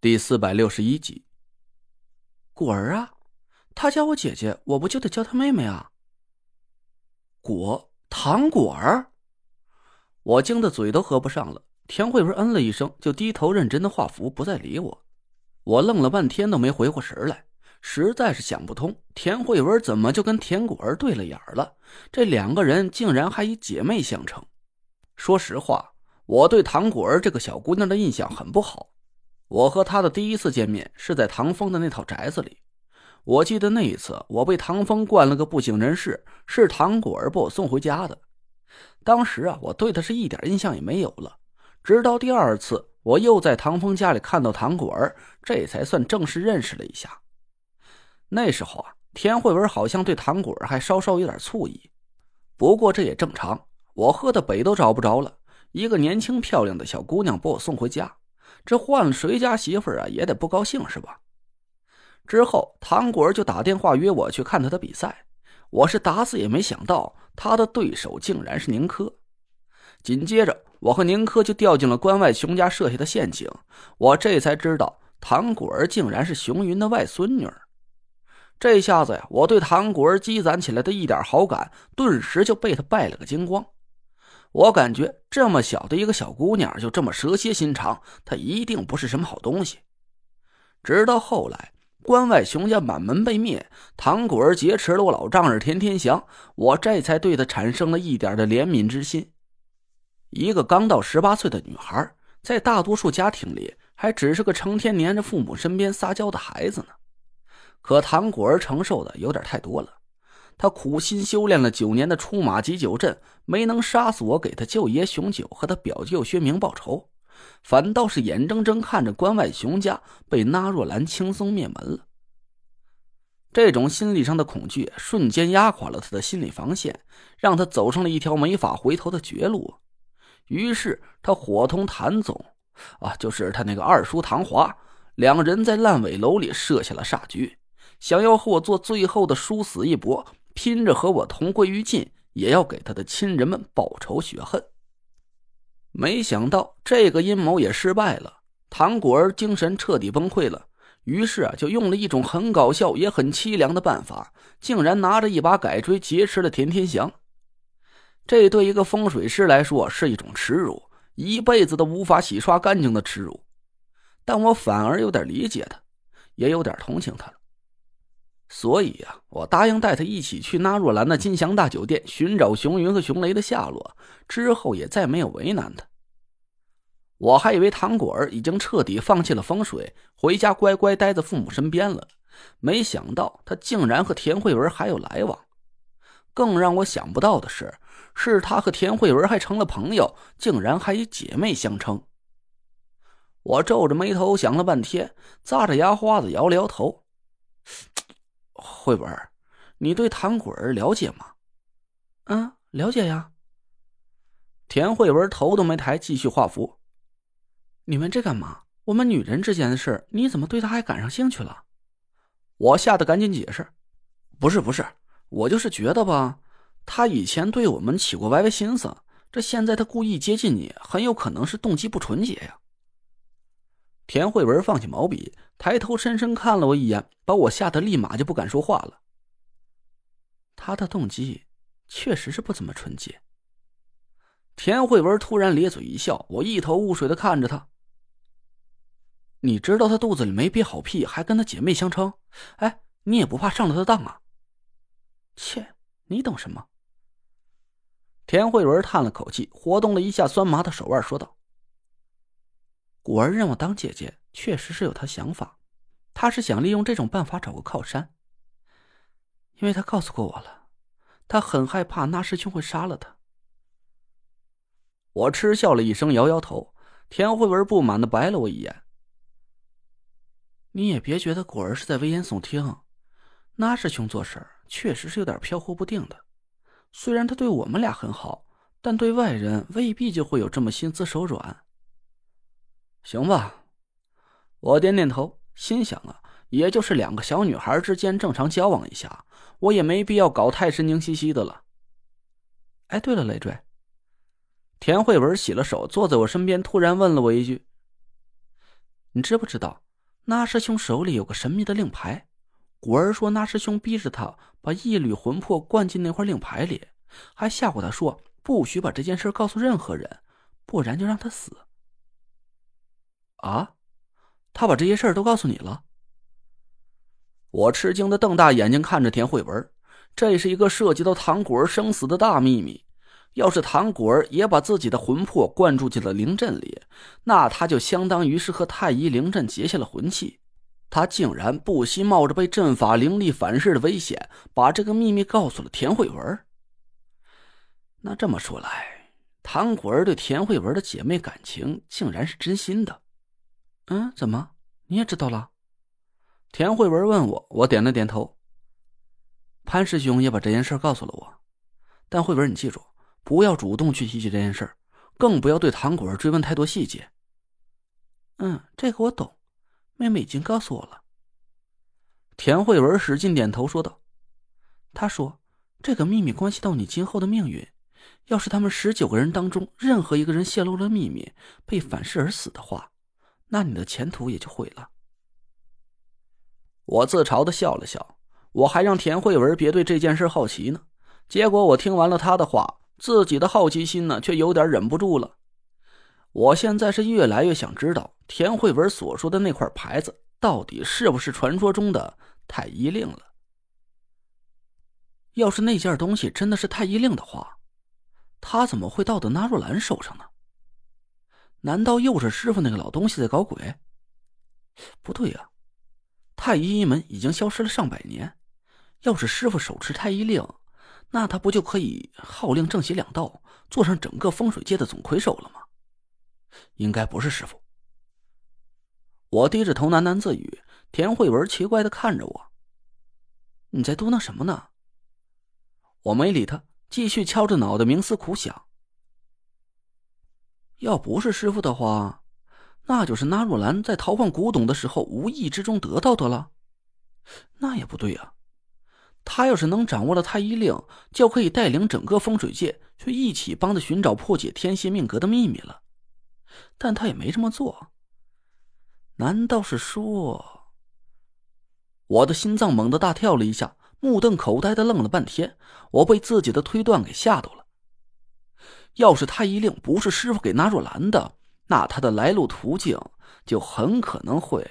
第四百六十一集，果儿啊，他叫我姐姐，我不就得叫他妹妹啊？果糖果儿，我惊得嘴都合不上了。田慧文嗯了一声，就低头认真的画符，不再理我。我愣了半天都没回过神来，实在是想不通，田慧文怎么就跟田果儿对了眼了？这两个人竟然还以姐妹相称。说实话，我对糖果儿这个小姑娘的印象很不好。我和他的第一次见面是在唐风的那套宅子里。我记得那一次，我被唐风灌了个不省人事，是唐果儿把我送回家的。当时啊，我对他是一点印象也没有了。直到第二次，我又在唐风家里看到唐果儿，这才算正式认识了一下。那时候啊，田慧文好像对唐果儿还稍稍有点醋意。不过这也正常，我喝的北都找不着了，一个年轻漂亮的小姑娘把我送回家。这换谁家媳妇啊，也得不高兴是吧？之后，唐果儿就打电话约我去看他的比赛。我是打死也没想到，他的对手竟然是宁珂。紧接着，我和宁珂就掉进了关外熊家设下的陷阱。我这才知道，唐果儿竟然是熊云的外孙女。这下子呀，我对唐果儿积攒起来的一点好感，顿时就被他败了个精光。我感觉这么小的一个小姑娘就这么蛇蝎心肠，她一定不是什么好东西。直到后来，关外熊家满门被灭，唐果儿劫持了我老丈人田天祥，我这才对她产生了一点的怜悯之心。一个刚到十八岁的女孩，在大多数家庭里还只是个成天黏着父母身边撒娇的孩子呢。可唐果儿承受的有点太多了。他苦心修炼了九年的出马急九阵，没能杀死我给他舅爷熊九和他表舅薛明报仇，反倒是眼睁睁看着关外熊家被纳若兰轻松灭门了。这种心理上的恐惧瞬间压垮了他的心理防线，让他走上了一条没法回头的绝路。于是他伙同谭总，啊，就是他那个二叔唐华，两人在烂尾楼里设下了煞局，想要和我做最后的殊死一搏。拼着和我同归于尽，也要给他的亲人们报仇雪恨。没想到这个阴谋也失败了，唐果儿精神彻底崩溃了。于是啊，就用了一种很搞笑也很凄凉的办法，竟然拿着一把改锥劫持了田天祥。这对一个风水师来说是一种耻辱，一辈子都无法洗刷干净的耻辱。但我反而有点理解他，也有点同情他了。所以呀，我答应带他一起去纳若兰的金祥大酒店寻找熊云和熊雷的下落。之后也再没有为难他。我还以为唐果儿已经彻底放弃了风水，回家乖乖待在父母身边了。没想到他竟然和田慧文还有来往。更让我想不到的是，是他和田慧文还成了朋友，竟然还以姐妹相称。我皱着眉头想了半天，咂着牙花子摇了摇头。慧文，你对唐果儿了解吗？嗯，了解呀。田慧文头都没抬，继续画符。你们这干嘛？我们女人之间的事，你怎么对他还感上兴趣了？我吓得赶紧解释：“不是不是，我就是觉得吧，他以前对我们起过歪歪心思，这现在他故意接近你，很有可能是动机不纯洁呀。”田慧文放下毛笔，抬头深深看了我一眼，把我吓得立马就不敢说话了。他的动机确实是不怎么纯洁。田慧文突然咧嘴一笑，我一头雾水的看着他。你知道他肚子里没憋好屁，还跟他姐妹相称？哎，你也不怕上了他的当啊？切，你懂什么？田慧文叹了口气，活动了一下酸麻的手腕，说道。果儿让我当姐姐，确实是有他想法。他是想利用这种办法找个靠山，因为他告诉过我了，他很害怕那师兄会杀了他。我嗤笑了一声，摇摇头。田慧文不满的白了我一眼：“你也别觉得果儿是在危言耸听，那师兄做事确实是有点飘忽不定的。虽然他对我们俩很好，但对外人未必就会有这么心慈手软。”行吧，我点点头，心想啊，也就是两个小女孩之间正常交往一下，我也没必要搞太神经兮兮的了。哎，对了，累赘，田慧文洗了手，坐在我身边，突然问了我一句：“你知不知道那师兄手里有个神秘的令牌，古儿说那师兄逼着他把一缕魂魄灌进那块令牌里，还吓唬他说不许把这件事告诉任何人，不然就让他死。啊，他把这些事儿都告诉你了？我吃惊的瞪大眼睛看着田慧文，这是一个涉及到唐果儿生死的大秘密。要是唐果儿也把自己的魂魄灌注进了灵阵里，那他就相当于是和太医灵阵结下了魂气。他竟然不惜冒着被阵法灵力反噬的危险，把这个秘密告诉了田慧文。那这么说来，唐果儿对田慧文的姐妹感情竟然是真心的。嗯，怎么你也知道了？田慧文问我，我点了点头。潘师兄也把这件事告诉了我，但慧文，你记住。不要主动去提起这件事更不要对唐果追问太多细节。嗯，这个我懂，妹妹已经告诉我了。田慧文使劲点头说道：“他说，这个秘密关系到你今后的命运，要是他们十九个人当中任何一个人泄露了秘密，被反噬而死的话，那你的前途也就毁了。”我自嘲的笑了笑，我还让田慧文别对这件事好奇呢，结果我听完了他的话。自己的好奇心呢，却有点忍不住了。我现在是越来越想知道田慧文所说的那块牌子到底是不是传说中的太医令了。要是那件东西真的是太医令的话，他怎么会到的纳若兰手上呢？难道又是师傅那个老东西在搞鬼？不对呀，太医一门已经消失了上百年，要是师傅手持太医令。那他不就可以号令正邪两道，做上整个风水界的总魁首了吗？应该不是师傅。我低着头喃喃自语。田慧文奇怪的看着我：“你在嘟囔什么呢？”我没理他，继续敲着脑袋冥思苦想。要不是师傅的话，那就是纳若兰在逃换古董的时候无意之中得到的了。那也不对呀。他要是能掌握了太医令，就可以带领整个风水界去一起帮他寻找破解天蝎命格的秘密了。但他也没这么做。难道是说……我的心脏猛地大跳了一下，目瞪口呆的愣了半天。我被自己的推断给吓到了。要是太医令不是师傅给纳若兰的，那他的来路途径就很可能会……